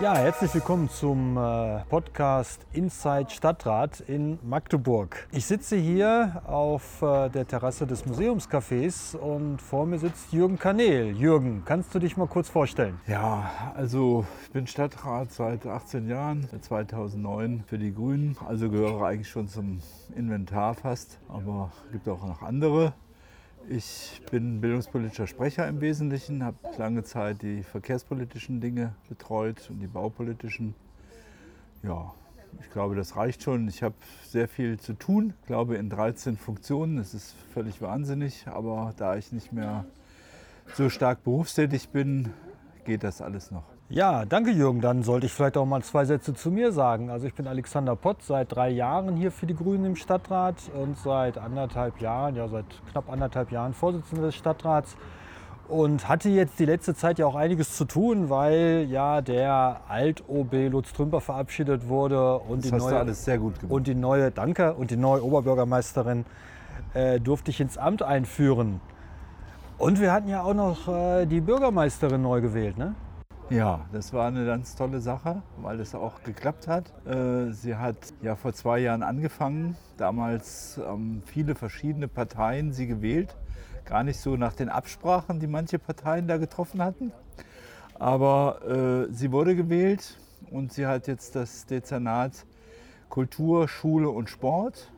Ja, herzlich willkommen zum äh, Podcast Inside Stadtrat in Magdeburg. Ich sitze hier auf äh, der Terrasse des Museumscafés und vor mir sitzt Jürgen Kanel. Jürgen, kannst du dich mal kurz vorstellen? Ja, also ich bin Stadtrat seit 18 Jahren, 2009 für die Grünen. Also gehöre eigentlich schon zum Inventar fast, aber es gibt auch noch andere. Ich bin bildungspolitischer Sprecher im Wesentlichen, habe lange Zeit die verkehrspolitischen Dinge betreut und die baupolitischen. Ja, ich glaube, das reicht schon. Ich habe sehr viel zu tun, ich glaube in 13 Funktionen. Das ist völlig wahnsinnig, aber da ich nicht mehr so stark berufstätig bin, geht das alles noch. Ja, danke Jürgen. Dann sollte ich vielleicht auch mal zwei Sätze zu mir sagen. Also ich bin Alexander Pott, seit drei Jahren hier für die Grünen im Stadtrat und seit anderthalb Jahren, ja seit knapp anderthalb Jahren Vorsitzender des Stadtrats und hatte jetzt die letzte Zeit ja auch einiges zu tun, weil ja der Alt-OB Lutz Trümper verabschiedet wurde und Das die neue alles sehr gut gemacht. und die neue Danke und die neue Oberbürgermeisterin äh, durfte ich ins Amt einführen. Und wir hatten ja auch noch äh, die Bürgermeisterin neu gewählt, ne? Ja, das war eine ganz tolle Sache, weil es auch geklappt hat. Äh, Sie hat ja vor zwei Jahren angefangen. Damals haben viele verschiedene Parteien sie gewählt. Gar nicht so nach den Absprachen, die manche Parteien da getroffen hatten. Aber äh, sie wurde gewählt und sie hat jetzt das Dezernat Kultur, Schule und Sport.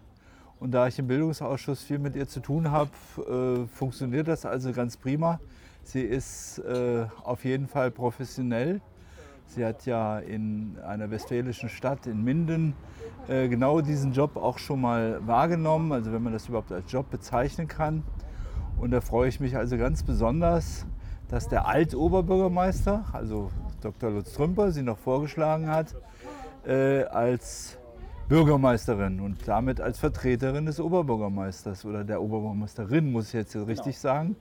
Und da ich im Bildungsausschuss viel mit ihr zu tun habe, äh, funktioniert das also ganz prima. Sie ist äh, auf jeden Fall professionell. Sie hat ja in einer westfälischen Stadt, in Minden, äh, genau diesen Job auch schon mal wahrgenommen, also wenn man das überhaupt als Job bezeichnen kann. Und da freue ich mich also ganz besonders, dass der Alt-Oberbürgermeister, also Dr. Lutz Trümper, sie noch vorgeschlagen hat, äh, als Bürgermeisterin und damit als Vertreterin des Oberbürgermeisters oder der Oberbürgermeisterin, muss ich jetzt richtig sagen.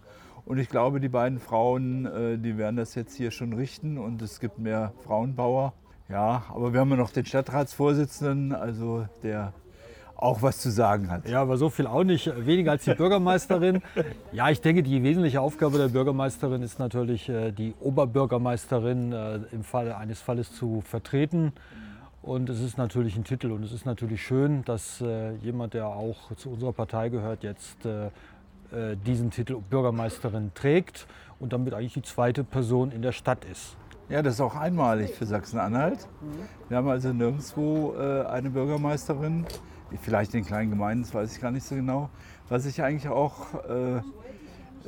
Und ich glaube, die beiden Frauen, äh, die werden das jetzt hier schon richten und es gibt mehr Frauenbauer. Ja, aber wir haben ja noch den Stadtratsvorsitzenden, also der auch was zu sagen hat. Ja, aber so viel auch nicht, weniger als die Bürgermeisterin. Ja, ich denke, die wesentliche Aufgabe der Bürgermeisterin ist natürlich, äh, die Oberbürgermeisterin äh, im Falle eines Falles zu vertreten. Und es ist natürlich ein Titel und es ist natürlich schön, dass jemand, der auch zu unserer Partei gehört, jetzt äh, diesen Titel Bürgermeisterin trägt und damit eigentlich die zweite Person in der Stadt ist. Ja, das ist auch einmalig für Sachsen-Anhalt. Wir haben also nirgendwo äh, eine Bürgermeisterin, vielleicht in kleinen Gemeinden, das weiß ich gar nicht so genau. Was ich eigentlich auch äh,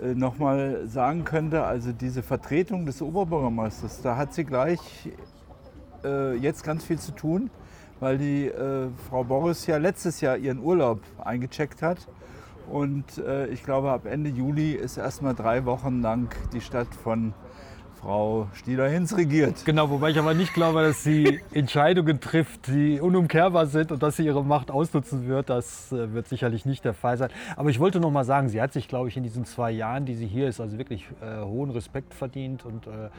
äh, nochmal sagen könnte, also diese Vertretung des Oberbürgermeisters, da hat sie gleich äh, jetzt ganz viel zu tun, weil die äh, Frau Boris ja letztes Jahr ihren Urlaub eingecheckt hat. Und äh, ich glaube, ab Ende Juli ist erstmal drei Wochen lang die Stadt von Frau Stieler-Hinz regiert. Genau, wobei ich aber nicht glaube, dass sie Entscheidungen trifft, die unumkehrbar sind und dass sie ihre Macht ausnutzen wird. Das äh, wird sicherlich nicht der Fall sein. Aber ich wollte noch mal sagen, sie hat sich, glaube ich, in diesen zwei Jahren, die sie hier ist, also wirklich äh, hohen Respekt verdient und äh,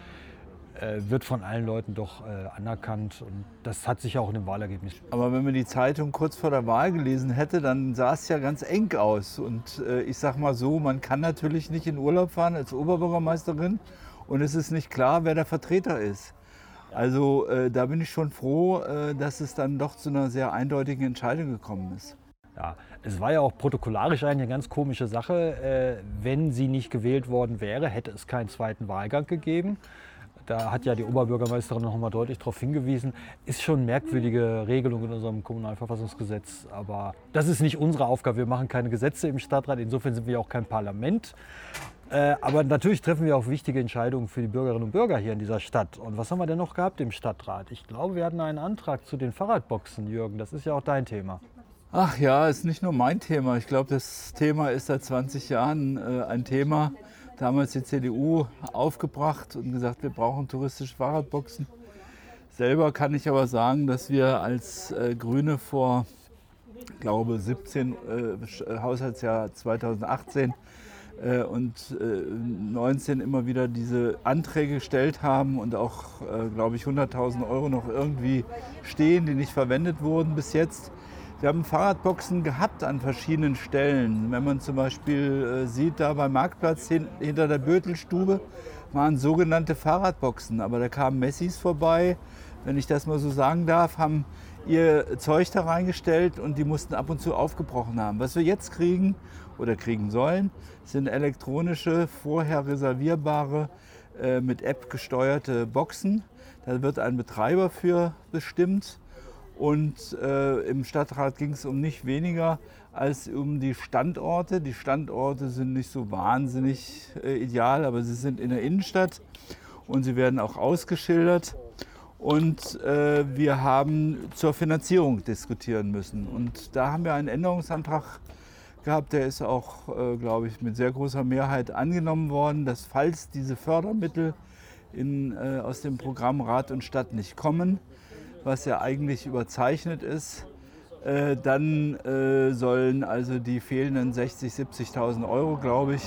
wird von allen Leuten doch äh, anerkannt. Und das hat sich auch in dem Wahlergebnis. Aber wenn man die Zeitung kurz vor der Wahl gelesen hätte, dann sah es ja ganz eng aus. Und äh, ich sag mal so, man kann natürlich nicht in Urlaub fahren als Oberbürgermeisterin und es ist nicht klar, wer der Vertreter ist. Also äh, da bin ich schon froh, äh, dass es dann doch zu einer sehr eindeutigen Entscheidung gekommen ist. Ja, es war ja auch protokollarisch eine ganz komische Sache. Äh, wenn sie nicht gewählt worden wäre, hätte es keinen zweiten Wahlgang gegeben. Da hat ja die Oberbürgermeisterin noch mal deutlich darauf hingewiesen. Ist schon eine merkwürdige Regelung in unserem Kommunalverfassungsgesetz. Aber das ist nicht unsere Aufgabe. Wir machen keine Gesetze im Stadtrat. Insofern sind wir auch kein Parlament. Äh, aber natürlich treffen wir auch wichtige Entscheidungen für die Bürgerinnen und Bürger hier in dieser Stadt. Und was haben wir denn noch gehabt im Stadtrat? Ich glaube, wir hatten einen Antrag zu den Fahrradboxen, Jürgen. Das ist ja auch dein Thema. Ach ja, ist nicht nur mein Thema. Ich glaube, das Thema ist seit 20 Jahren äh, ein Thema. Damals die CDU aufgebracht und gesagt, wir brauchen touristische Fahrradboxen. Selber kann ich aber sagen, dass wir als äh, Grüne vor, glaube 17 äh, Haushaltsjahr 2018 äh, und äh, 19 immer wieder diese Anträge gestellt haben und auch, äh, glaube ich, 100.000 Euro noch irgendwie stehen, die nicht verwendet wurden bis jetzt. Wir haben Fahrradboxen gehabt an verschiedenen Stellen. Wenn man zum Beispiel äh, sieht, da beim Marktplatz hin, hinter der Bötelstube waren sogenannte Fahrradboxen. Aber da kamen Messis vorbei, wenn ich das mal so sagen darf, haben ihr Zeug da reingestellt und die mussten ab und zu aufgebrochen haben. Was wir jetzt kriegen oder kriegen sollen, sind elektronische, vorher reservierbare, äh, mit App gesteuerte Boxen. Da wird ein Betreiber für bestimmt. Und äh, im Stadtrat ging es um nicht weniger als um die Standorte. Die Standorte sind nicht so wahnsinnig äh, ideal, aber sie sind in der Innenstadt und sie werden auch ausgeschildert. Und äh, wir haben zur Finanzierung diskutieren müssen. Und da haben wir einen Änderungsantrag gehabt, der ist auch, äh, glaube ich, mit sehr großer Mehrheit angenommen worden, dass falls diese Fördermittel in, äh, aus dem Programm Rat und Stadt nicht kommen, was ja eigentlich überzeichnet ist, äh, dann äh, sollen also die fehlenden 60.000, 70.000 Euro, glaube ich,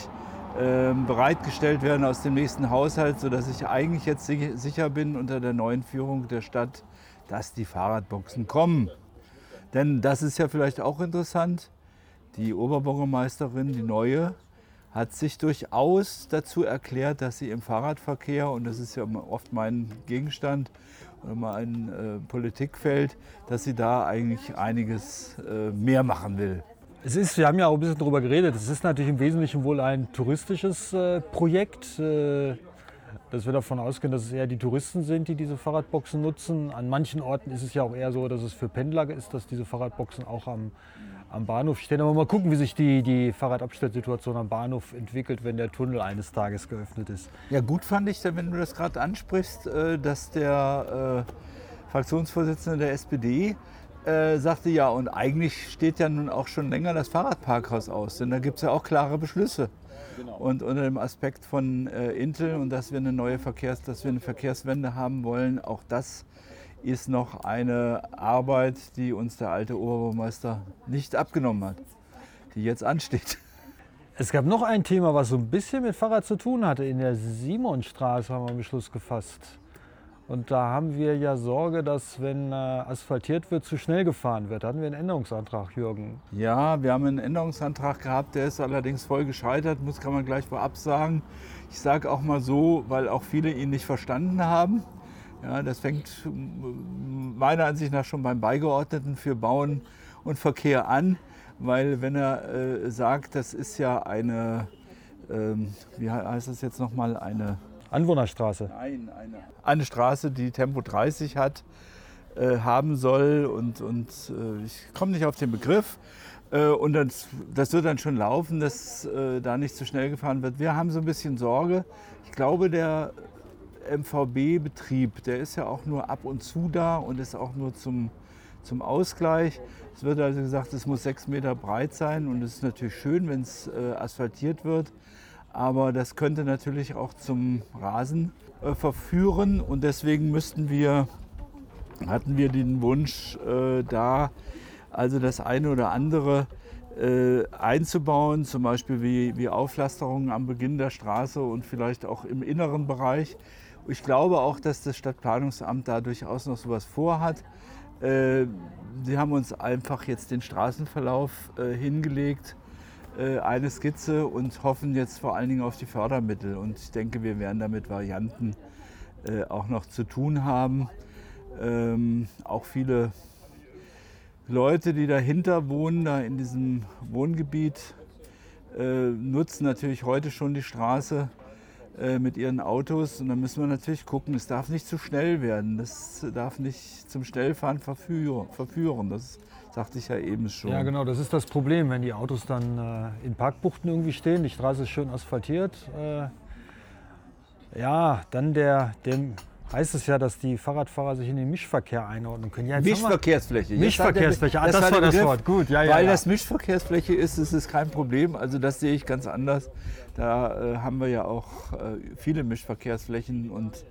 ähm, bereitgestellt werden aus dem nächsten Haushalt, sodass ich eigentlich jetzt sicher bin unter der neuen Führung der Stadt, dass die Fahrradboxen kommen. Denn das ist ja vielleicht auch interessant. Die Oberbürgermeisterin, die neue, hat sich durchaus dazu erklärt, dass sie im Fahrradverkehr, und das ist ja oft mein Gegenstand oder mein äh, Politikfeld, dass sie da eigentlich einiges äh, mehr machen will. Es ist, wir haben ja auch ein bisschen darüber geredet, es ist natürlich im Wesentlichen wohl ein touristisches äh, Projekt. Äh, dass wir davon ausgehen, dass es eher die Touristen sind, die diese Fahrradboxen nutzen. An manchen Orten ist es ja auch eher so, dass es für Pendler ist, dass diese Fahrradboxen auch am, am Bahnhof stehen. Aber mal gucken, wie sich die, die Fahrradabstellsituation am Bahnhof entwickelt, wenn der Tunnel eines Tages geöffnet ist. Ja, gut fand ich, wenn du das gerade ansprichst, äh, dass der äh, Fraktionsvorsitzende der SPD äh, sagte, ja, und eigentlich steht ja nun auch schon länger das Fahrradparkhaus aus, denn da gibt es ja auch klare Beschlüsse. Genau. Und unter dem Aspekt von äh, Intel und dass wir eine neue Verkehrs-, dass wir eine Verkehrswende haben wollen, auch das ist noch eine Arbeit, die uns der alte Oberbürgermeister nicht abgenommen hat, die jetzt ansteht. Es gab noch ein Thema, was so ein bisschen mit Fahrrad zu tun hatte. In der Simonstraße haben wir einen Beschluss gefasst. Und da haben wir ja Sorge, dass wenn äh, asphaltiert wird, zu schnell gefahren wird. Da hatten wir einen Änderungsantrag, Jürgen. Ja, wir haben einen Änderungsantrag gehabt, der ist allerdings voll gescheitert, muss kann man gleich vorab sagen. Ich sage auch mal so, weil auch viele ihn nicht verstanden haben. Ja, das fängt meiner Ansicht nach schon beim Beigeordneten für Bauen und Verkehr an, weil wenn er äh, sagt, das ist ja eine, ähm, wie heißt das jetzt nochmal, eine Anwohnerstraße. Nein, eine, eine Straße, die Tempo 30 hat, äh, haben soll und, und äh, ich komme nicht auf den Begriff. Äh, und das, das, wird dann schon laufen, dass äh, da nicht zu schnell gefahren wird. Wir haben so ein bisschen Sorge. Ich glaube, der MVB-Betrieb, der ist ja auch nur ab und zu da und ist auch nur zum, zum Ausgleich. Es wird also gesagt, es muss sechs Meter breit sein und es ist natürlich schön, wenn es äh, asphaltiert wird. Aber das könnte natürlich auch zum Rasen äh, verführen und deswegen müssten wir, hatten wir den Wunsch, äh, da also das eine oder andere äh, einzubauen, zum Beispiel wie, wie Auflasterungen am Beginn der Straße und vielleicht auch im inneren Bereich. Ich glaube auch, dass das Stadtplanungsamt da durchaus noch sowas vorhat. Äh, sie haben uns einfach jetzt den Straßenverlauf äh, hingelegt äh, eine Skizze und hoffen jetzt vor allen Dingen auf die Fördermittel. Und ich denke, wir werden damit Varianten auch noch zu tun haben. Ähm, auch viele Leute, die dahinter wohnen, da in diesem Wohngebiet, nutzen natürlich heute schon die Straße äh, mit ihren Autos. Und da müssen wir natürlich gucken, es darf nicht zu schnell werden. Das darf nicht zum Schnellfahren verführen. Das sagte ich ja eben schon. Ja, genau, das ist das Problem, wenn die Autos dann äh, in Parkbuchten irgendwie stehen, die Straße ist schön asphaltiert. Äh, ja, dann der, dem heißt es ja, dass die Fahrradfahrer sich in den Mischverkehr einordnen können. Ja, Mischverkehrsfläche. Mischverkehrsfläche, ah, das, war das Wort, gut. Ja, ja, Weil das Mischverkehrsfläche ist, ist es kein Problem. Also das sehe ich ganz anders. Da äh, haben wir ja auch äh, viele Mischverkehrsflächen und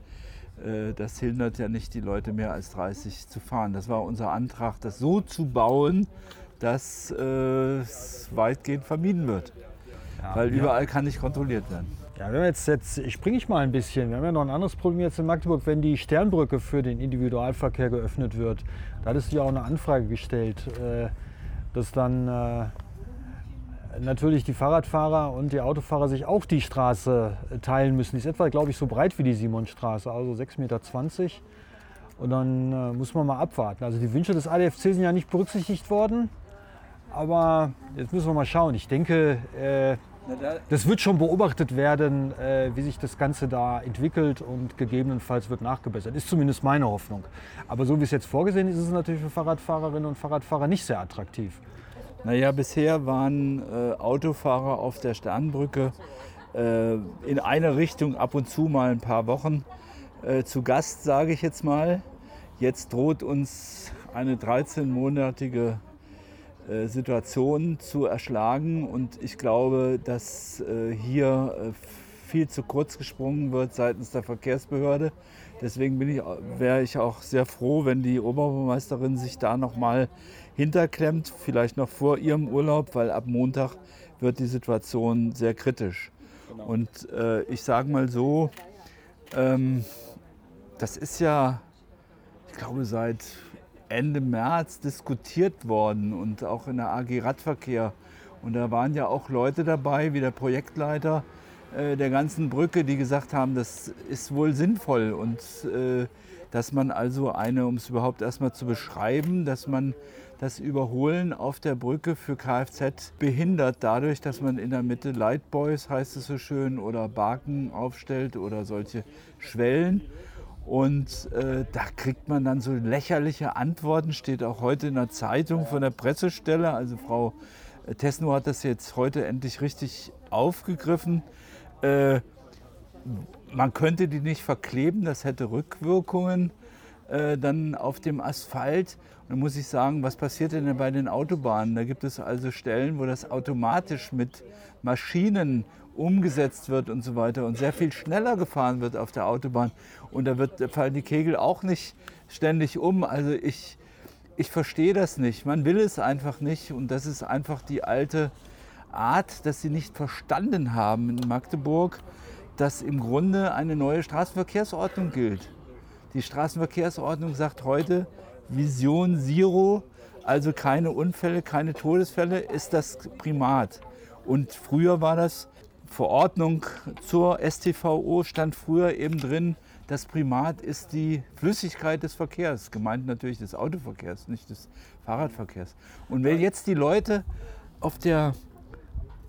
äh, das hindert ja nicht die Leute mehr als 30 zu fahren. Das war unser Antrag, das so zu bauen, dass äh, es weitgehend vermieden wird. Weil überall kann nicht kontrolliert werden. Ja, wenn wir jetzt, jetzt springe ich mal ein bisschen. Wir haben ja noch ein anderes Problem jetzt in Magdeburg, wenn die Sternbrücke für den Individualverkehr geöffnet wird. Da hattest du ja auch eine Anfrage gestellt, äh, dass dann natürlich die Fahrradfahrer und die Autofahrer sich auch die Straße äh, teilen müssen. Die ist etwa, glaube ich, so breit wie die Simonstraße, also 6,20 Meter. Und dann äh, muss man mal abwarten. Also die Wünsche des ADFC sind ja nicht berücksichtigt worden. Aber jetzt müssen wir mal schauen. Ich denke, äh, das wird schon beobachtet werden, äh, wie sich das Ganze da entwickelt und gegebenenfalls wird nachgebessert. Ist zumindest meine Hoffnung. Aber so wie es jetzt vorgesehen ist, ist es natürlich für Fahrradfahrerinnen und Fahrradfahrer nicht sehr attraktiv. Naja, bisher waren äh, Autofahrer auf der Sternbrücke äh, in eine Richtung ab und zu mal ein paar Wochen äh, zu Gast, sage ich jetzt mal. Jetzt droht uns eine 13-monatige äh, Situation zu erschlagen und ich glaube, dass äh, hier äh, viel zu kurz gesprungen wird seitens der Verkehrsbehörde. Deswegen ich, wäre ich auch sehr froh, wenn die Oberbürgermeisterin sich da noch mal hinterklemmt, vielleicht noch vor ihrem Urlaub, weil ab Montag wird die Situation sehr kritisch. Genau. Und äh, ich sage mal so, ähm, das ist ja, ich glaube, seit Ende März diskutiert worden und auch in der AG Radverkehr. Und da waren ja auch Leute dabei, wie der Projektleiter äh, der ganzen Brücke, die gesagt haben, das ist wohl sinnvoll und äh, dass man also eine, um es überhaupt erstmal zu beschreiben, dass man das Überholen auf der Brücke für Kfz behindert, dadurch, dass man in der Mitte Lightboys, heißt es so schön, oder Barken aufstellt oder solche Schwellen. Und äh, da kriegt man dann so lächerliche Antworten, steht auch heute in der Zeitung von der Pressestelle. Also Frau äh, Tesno hat das jetzt heute endlich richtig aufgegriffen. Äh, man könnte die nicht verkleben, das hätte Rückwirkungen äh, dann auf dem Asphalt. Und dann muss ich sagen, was passiert denn bei den Autobahnen? Da gibt es also Stellen, wo das automatisch mit Maschinen umgesetzt wird und so weiter und sehr viel schneller gefahren wird auf der Autobahn. Und da, wird, fallen die Kegel auch nicht ständig um. Also ich, ich verstehe das nicht. Man will es einfach nicht. Und das ist einfach die alte Art, dass sie nicht verstanden haben in Magdeburg, dass im Grunde eine neue Straßenverkehrsordnung gilt. Die Straßenverkehrsordnung sagt heute, Vision Zero, also keine Unfälle, keine Todesfälle, ist das Primat. Und früher war das Verordnung zur STVO stand früher eben drin, das Primat ist die Flüssigkeit des Verkehrs, gemeint natürlich des Autoverkehrs, nicht des Fahrradverkehrs. Und wenn jetzt die Leute auf der,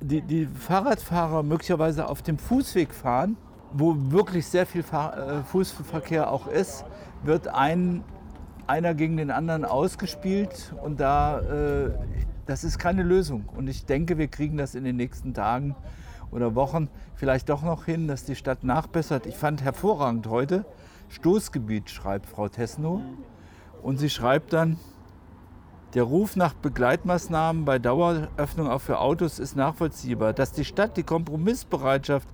die, die Fahrradfahrer möglicherweise auf dem Fußweg fahren, wo wirklich sehr viel Fahr äh, Fußverkehr auch ist, wird ein, einer gegen den anderen ausgespielt und da, äh, das ist keine Lösung. Und ich denke, wir kriegen das in den nächsten Tagen oder Wochen vielleicht doch noch hin, dass die Stadt nachbessert. Ich fand hervorragend heute, Stoßgebiet schreibt Frau Tesno. Und sie schreibt dann, der Ruf nach Begleitmaßnahmen bei Daueröffnung auch für Autos ist nachvollziehbar. Dass die Stadt die Kompromissbereitschaft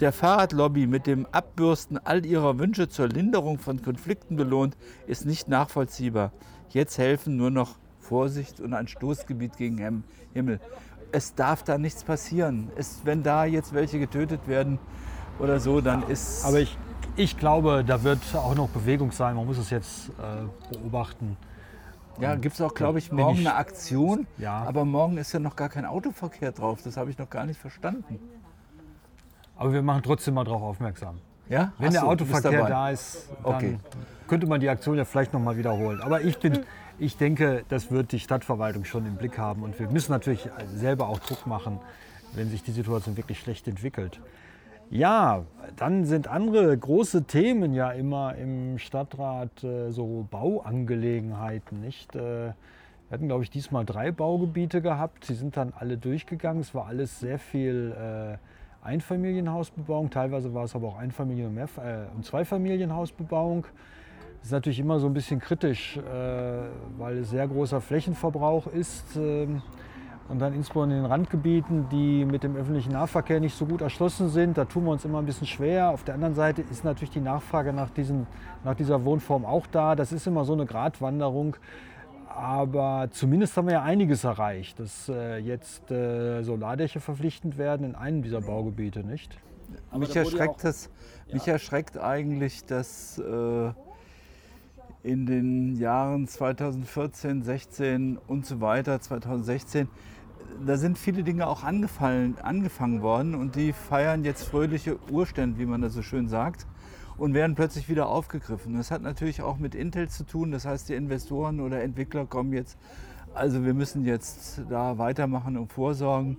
der Fahrradlobby mit dem Abbürsten all ihrer Wünsche zur Linderung von Konflikten belohnt, ist nicht nachvollziehbar. Jetzt helfen nur noch Vorsicht und ein Stoßgebiet gegen Himmel es darf da nichts passieren. Es, wenn da jetzt welche getötet werden oder so, dann ist. Aber ich, ich glaube, da wird auch noch Bewegung sein. Man muss es jetzt äh, beobachten. Ja, gibt es auch, glaube ich, morgen ich, eine Aktion. Ja. Aber morgen ist ja noch gar kein Autoverkehr drauf. Das habe ich noch gar nicht verstanden. Aber wir machen trotzdem mal darauf aufmerksam. Ja? Wenn Hast der Autoverkehr da ist, dann okay. könnte man die Aktion ja vielleicht noch mal wiederholen. Aber ich bin, ich denke, das wird die Stadtverwaltung schon im Blick haben. Und wir müssen natürlich selber auch Druck machen, wenn sich die Situation wirklich schlecht entwickelt. Ja, dann sind andere große Themen ja immer im Stadtrat äh, so Bauangelegenheiten, nicht? Äh, wir hatten, glaube ich, diesmal drei Baugebiete gehabt. Sie sind dann alle durchgegangen. Es war alles sehr viel äh, Einfamilienhausbebauung. Teilweise war es aber auch Einfamilien- und, Mehr äh, und Zweifamilienhausbebauung. Das ist natürlich immer so ein bisschen kritisch, äh, weil es sehr großer Flächenverbrauch ist. Ähm, und dann insbesondere in den Randgebieten, die mit dem öffentlichen Nahverkehr nicht so gut erschlossen sind, da tun wir uns immer ein bisschen schwer. Auf der anderen Seite ist natürlich die Nachfrage nach, diesen, nach dieser Wohnform auch da. Das ist immer so eine Gratwanderung. Aber zumindest haben wir ja einiges erreicht, dass äh, jetzt äh, Solardächer verpflichtend werden in einem dieser Baugebiete, nicht? mich erschreckt, das, mich erschreckt eigentlich, dass äh, in den Jahren 2014, 16 und so weiter, 2016, da sind viele Dinge auch angefallen, angefangen worden und die feiern jetzt fröhliche Urstände, wie man das so schön sagt, und werden plötzlich wieder aufgegriffen. Das hat natürlich auch mit Intel zu tun. Das heißt, die Investoren oder Entwickler kommen jetzt, also wir müssen jetzt da weitermachen und vorsorgen.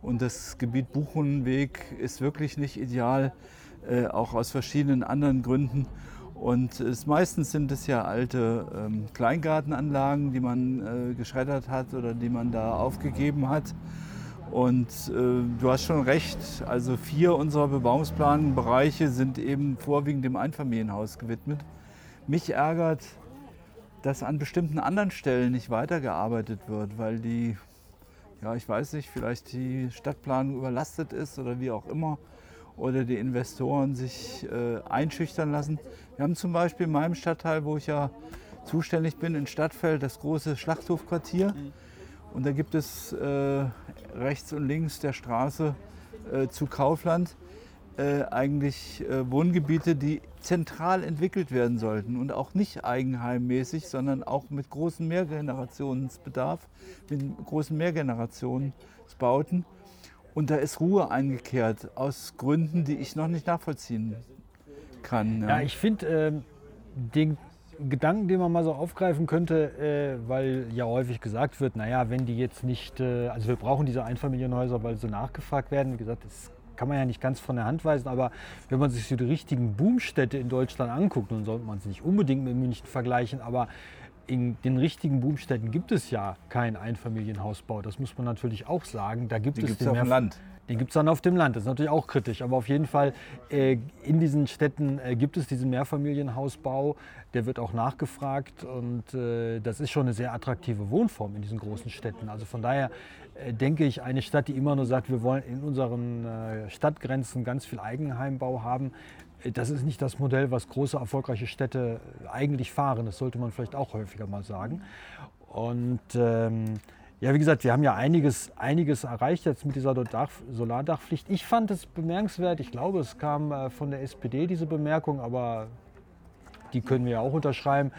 Und das Gebiet Buchenweg ist wirklich nicht ideal, äh, auch aus verschiedenen anderen Gründen. Und es, meistens sind es ja alte ähm, Kleingartenanlagen, die man äh, geschreddert hat oder die man da aufgegeben hat. Und äh, du hast schon recht, also vier unserer Bebauungsplanbereiche sind eben vorwiegend dem Einfamilienhaus gewidmet. Mich ärgert, dass an bestimmten anderen Stellen nicht weitergearbeitet wird, weil die, ja, ich weiß nicht, vielleicht die Stadtplanung überlastet ist oder wie auch immer oder die Investoren sich äh, einschüchtern lassen. Wir haben zum Beispiel in meinem Stadtteil, wo ich ja zuständig bin, in Stadtfeld das große Schlachthofquartier. Und da gibt es äh, rechts und links der Straße äh, zu Kaufland äh, eigentlich äh, Wohngebiete, die zentral entwickelt werden sollten und auch nicht eigenheimmäßig, sondern auch mit großen Mehrgenerationsbedarf, mit großen Mehrgenerationsbauten. Und da ist Ruhe eingekehrt aus Gründen, die ich noch nicht nachvollziehen kann. Ja, ja ich finde äh, den Gedanken, den man mal so aufgreifen könnte, äh, weil ja häufig gesagt wird, naja, wenn die jetzt nicht, äh, also wir brauchen diese Einfamilienhäuser, weil sie nachgefragt werden. Wie gesagt, das kann man ja nicht ganz von der Hand weisen, aber wenn man sich so die richtigen Boomstädte in Deutschland anguckt, dann sollte man es nicht unbedingt mit München vergleichen, aber in den richtigen Boomstädten gibt es ja keinen Einfamilienhausbau. Das muss man natürlich auch sagen. Da gibt die es den auf dem Land. Den gibt es dann auf dem Land. Das ist natürlich auch kritisch. Aber auf jeden Fall, äh, in diesen Städten äh, gibt es diesen Mehrfamilienhausbau. Der wird auch nachgefragt. Und äh, das ist schon eine sehr attraktive Wohnform in diesen großen Städten. Also von daher äh, denke ich, eine Stadt, die immer nur sagt, wir wollen in unseren äh, Stadtgrenzen ganz viel Eigenheimbau haben, das ist nicht das Modell, was große erfolgreiche Städte eigentlich fahren. Das sollte man vielleicht auch häufiger mal sagen. Und ähm, ja, wie gesagt, wir haben ja einiges, einiges erreicht jetzt mit dieser Dach Solardachpflicht. Ich fand es bemerkenswert. Ich glaube, es kam äh, von der SPD diese Bemerkung, aber die können wir ja auch unterschreiben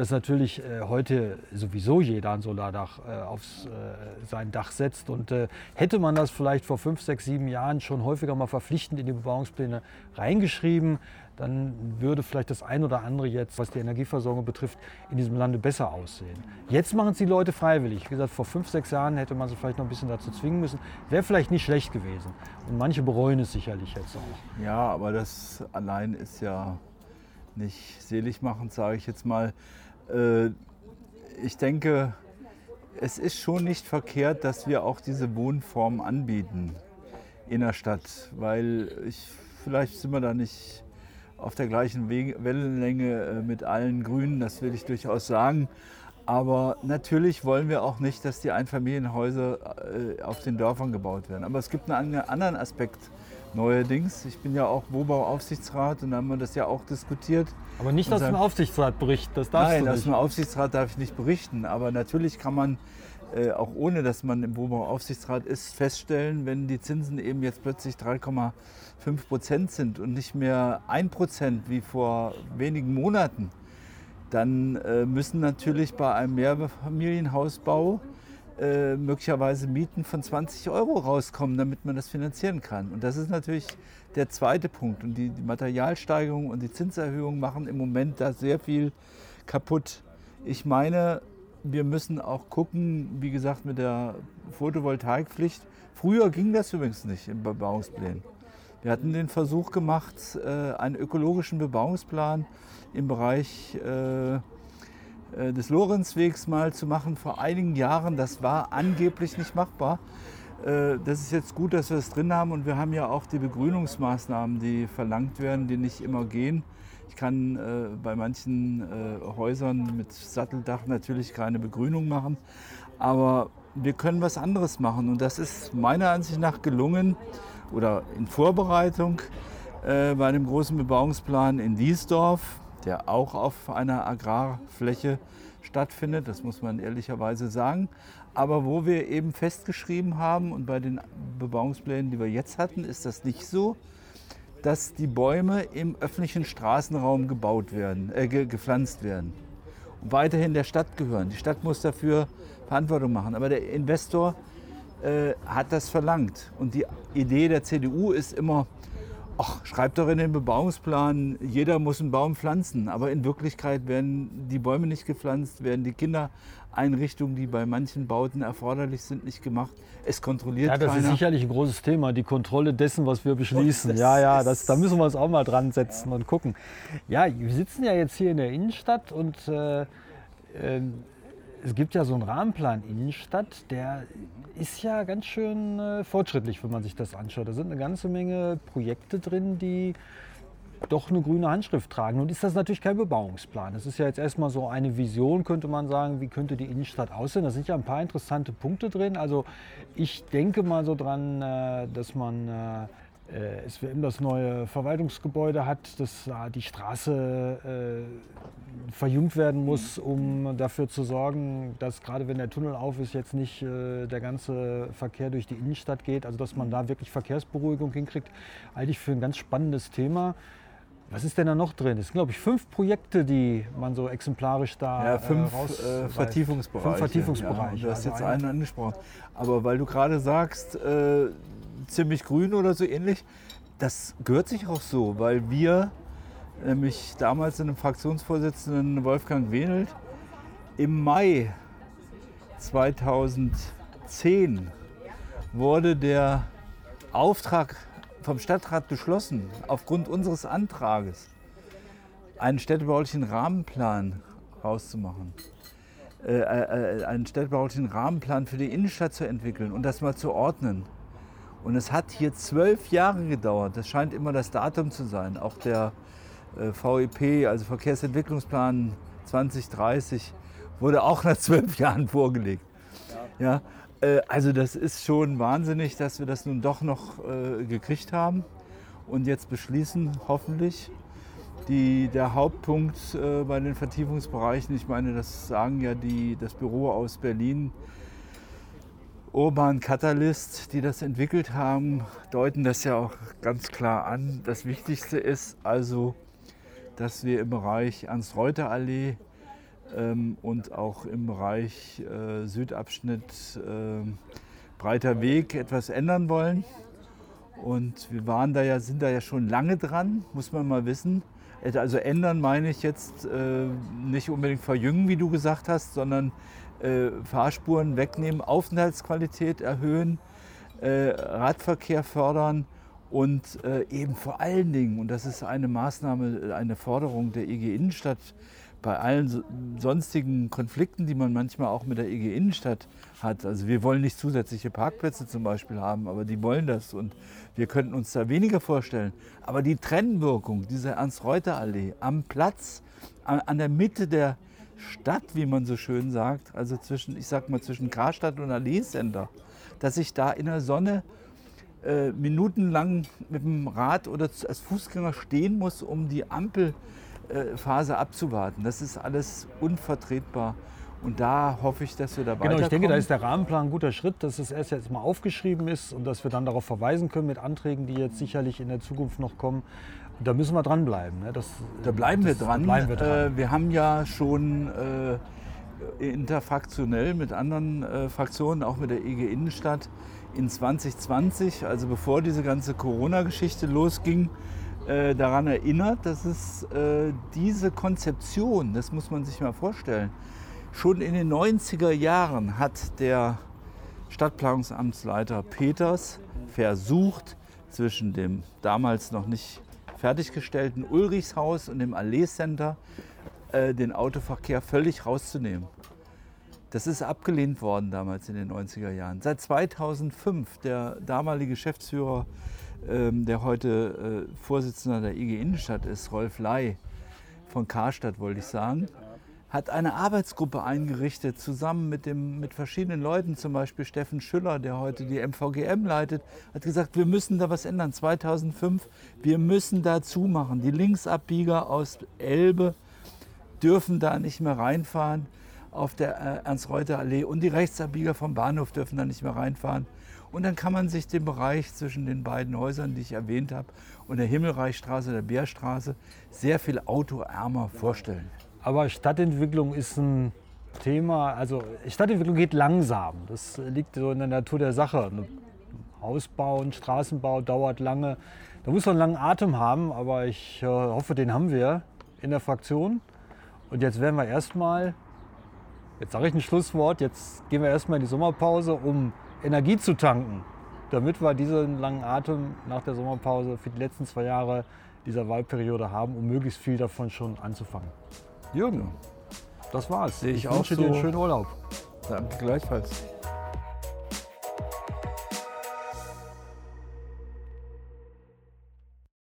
dass natürlich äh, heute sowieso jeder ein Solardach äh, auf äh, sein Dach setzt. Und äh, hätte man das vielleicht vor fünf, sechs, sieben Jahren schon häufiger mal verpflichtend in die Bebauungspläne reingeschrieben, dann würde vielleicht das ein oder andere jetzt, was die Energieversorgung betrifft, in diesem Lande besser aussehen. Jetzt machen es die Leute freiwillig. Wie gesagt, vor fünf, sechs Jahren hätte man sie vielleicht noch ein bisschen dazu zwingen müssen. Wäre vielleicht nicht schlecht gewesen. Und manche bereuen es sicherlich jetzt auch. Ja, aber das allein ist ja nicht seligmachend, sage ich jetzt mal. Äh, ich denke, es ist schon nicht verkehrt, dass wir auch diese Wohnform anbieten in der Stadt, weil ich, vielleicht sind wir da nicht auf der gleichen Wellenlänge äh, mit allen Grünen, das will ich durchaus sagen. Aber natürlich wollen wir auch nicht, dass die Einfamilienhäuser äh, auf den Dörfern gebaut werden. Aber es gibt einen anderen Aspekt neuerdings. Ich bin ja auch Wohnbauaufsichtsrat und da haben wir das ja auch diskutiert. Aber nicht aus dem Aufsichtsrat berichten, das darfst Nein, du nicht. aus dem Aufsichtsrat darf ich nicht berichten. Aber natürlich kann man, äh, auch ohne dass man im Wohnbauaufsichtsrat ist, feststellen, wenn die Zinsen eben jetzt plötzlich 3,5 Prozent sind und nicht mehr 1 Prozent wie vor wenigen Monaten, dann äh, müssen natürlich bei einem Mehrfamilienhausbau äh, möglicherweise Mieten von 20 Euro rauskommen, damit man das finanzieren kann. Und das ist natürlich der zweite Punkt. Und die, die Materialsteigerung und die Zinserhöhung machen im Moment da sehr viel kaputt. Ich meine, wir müssen auch gucken, wie gesagt, mit der Photovoltaikpflicht. Früher ging das übrigens nicht im Bebauungsplan. Wir hatten den Versuch gemacht, äh, einen ökologischen Bebauungsplan im Bereich äh, des Lorenzwegs mal zu machen vor einigen Jahren. Das war angeblich nicht machbar. Äh, das ist jetzt gut, dass wir es drin haben und wir haben ja auch die Begrünungsmaßnahmen, die verlangt werden, die nicht immer gehen. Ich kann äh, bei manchen Häusern mit Satteldach natürlich keine Begrünung machen, aber wir können was anderes machen und das ist meiner Ansicht nach gelungen oder in Vorbereitung bei einem großen Bebauungsplan in Diesdorf der auch auf einer Agrarfläche stattfindet, das muss man ehrlicherweise sagen. Aber wo wir eben festgeschrieben haben, und bei den Bebauungsplänen, die wir jetzt hatten, ist das nicht so, dass die Bäume im öffentlichen Straßenraum gebaut werden, äh, gepflanzt werden und weiterhin der Stadt gehören. Die Stadt muss dafür Verantwortung machen. Aber der Investor äh, hat das verlangt. Und die Idee der CDU ist immer, ach, schreibt doch in den Bebauungsplan, jeder muss einen Baum pflanzen. Aber in Wirklichkeit werden die Bäume nicht gepflanzt, werden die Kindereinrichtungen, die bei manchen Bauten erforderlich sind, nicht gemacht. Es kontrolliert Ja, das keiner. ist sicherlich ein großes Thema, die Kontrolle dessen, was wir beschließen. Ja, ja, das, da müssen wir uns auch mal dran setzen und gucken. Ja, wir sitzen ja jetzt hier in der Innenstadt und äh, ähm, es gibt ja so einen Rahmenplan Innenstadt, der ist ja ganz schön äh, fortschrittlich, wenn man sich das anschaut. Da sind eine ganze Menge Projekte drin, die doch eine grüne Handschrift tragen. Nun ist das natürlich kein Bebauungsplan. Das ist ja jetzt erstmal so eine Vision, könnte man sagen, wie könnte die Innenstadt aussehen. Da sind ja ein paar interessante Punkte drin. Also ich denke mal so dran, äh, dass man äh, SWM das neue Verwaltungsgebäude hat, dass da die Straße äh, verjüngt werden muss, um dafür zu sorgen, dass gerade wenn der Tunnel auf ist, jetzt nicht äh, der ganze Verkehr durch die Innenstadt geht. Also dass man da wirklich Verkehrsberuhigung hinkriegt, halte ich für ein ganz spannendes Thema. Was ist denn da noch drin? Es sind, glaube ich, fünf Projekte, die man so exemplarisch da Ja, fünf äh, raus äh, Vertiefungsbereiche. Fünf Vertiefungsbereiche. Ja, du hast Also jetzt ein- einen angesprochen. Aber weil du gerade sagst, äh, ziemlich grün oder so ähnlich, das gehört sich auch so, weil wir, nämlich damals in dem Fraktionsvorsitzenden Wolfgang Wenelt, im Mai 2010 wurde der Auftrag vom Stadtrat beschlossen, aufgrund unseres Antrages einen städtebaulichen Rahmenplan rauszumachen. Äh, äh, einen städtebaulichen Rahmenplan für die Innenstadt zu entwickeln und das mal zu ordnen. Und es hat hier zwölf Jahre gedauert. Das scheint immer das Datum zu sein. Auch der äh, VEP, also Verkehrsentwicklungsplan 2030, wurde auch nach zwölf Jahren vorgelegt. Ja. äh, also das ist schon wahnsinnig, dass wir das nun doch noch äh, gekriegt haben und jetzt beschließen, hoffentlich. Die, der Hauptpunkt bei den Vertiefungsbereichen, ich meine, das sagen ja die, das Büro aus Berlin, Urban Catalyst, die das entwickelt haben, deuten das ja auch ganz klar an. Das Wichtigste ist also, dass wir im Bereich Ernst-Reuter-Allee ähm, und auch im Bereich äh, Südabschnitt äh, Breiter Weg etwas ändern wollen. Und wir waren da ja, sind da ja schon lange dran, muss man mal wissen. Also ändern meine ich jetzt äh, nicht unbedingt verjüngen, wie du gesagt hast, sondern äh, Fahrspuren wegnehmen, Aufenthaltsqualität erhöhen, äh, Radverkehr fördern und äh, eben vor allen Dingen, und das ist eine Maßnahme, eine Forderung der IG Innenstadt, bei allen so- sonstigen Konflikten, die man manchmal auch mit der IG Innenstadt hat. Also wir wollen nicht zusätzliche Parkplätze zum Beispiel haben, aber die wollen das und wir könnten uns da weniger vorstellen. Aber die Trennwirkung dieser Ernst-Reuter-Allee am Platz, an, an der Mitte der Stadt, wie man so schön sagt, also zwischen, ich sag mal zwischen Karstadt und Allee Center, dass ich da in der Sonne äh, minutenlang mit dem Rad oder als Fußgänger stehen muss, um die Ampelphase abzuwarten. Das ist alles unvertretbar. Und da hoffe ich, dass wir da Genau, ich denke, da ist der Rahmenplan ein guter Schritt, dass es erst jetzt mal aufgeschrieben ist und dass wir dann darauf verweisen können mit Anträgen, die jetzt sicherlich in der Zukunft noch kommen. Da müssen wir dranbleiben. Ne? Das, Da bleiben wir das- dran. Da bleiben wir dran. Äh, wir haben ja schon äh, interfraktionell mit anderen äh, Fraktionen, auch mit der IG Innenstadt, in 2020, also bevor diese ganze Corona-Geschichte losging, äh, daran erinnert, dass es äh, diese Konzeption, das muss man sich mal vorstellen, schon in den 90er Jahren hat der Stadtplanungsamtsleiter Peters versucht, zwischen dem damals noch nicht fertiggestellten Ulrichshaus und dem Allee Center äh, den Autoverkehr völlig rauszunehmen. Das ist abgelehnt worden damals in den 90er Jahren. Seit 2005 der damalige Geschäftsführer, ähm, der heute äh, Vorsitzender der IG Innenstadt ist, Rolf Ley von Karstadt, wollte ich sagen, hat eine Arbeitsgruppe eingerichtet, zusammen mit, dem, mit verschiedenen Leuten, zum Beispiel Steffen Schüller, der heute die MVGM leitet, hat gesagt, wir müssen da was ändern. 2005, wir müssen da zumachen. Die Linksabbieger aus Elbe dürfen da nicht mehr reinfahren auf der äh, Ernst-Reuter-Allee und die Rechtsabbieger vom Bahnhof dürfen da nicht mehr reinfahren. Und dann kann man sich den Bereich zwischen den beiden Häusern, die ich erwähnt habe, und der Himmelreichstraße, der Bärstraße, sehr viel autoärmer vorstellen. Aber Stadtentwicklung ist ein Thema, also Stadtentwicklung geht langsam. Das liegt so in der Natur der Sache. Haus bauen, Straßenbau dauert lange. Da muss man einen langen Atem haben, aber ich äh, hoffe, den haben wir in der Fraktion. Und jetzt werden wir erstmal, jetzt sage ich ein Schlusswort, jetzt gehen wir erstmal in die Sommerpause, um Energie zu tanken, damit wir diesen langen Atem nach der Sommerpause für die letzten zwei Jahre dieser Wahlperiode haben, um möglichst viel davon schon anzufangen. Jürgen, das war's. Sehe ich, ich auch wünsche so. dir einen schönen Urlaub. Danke gleichfalls.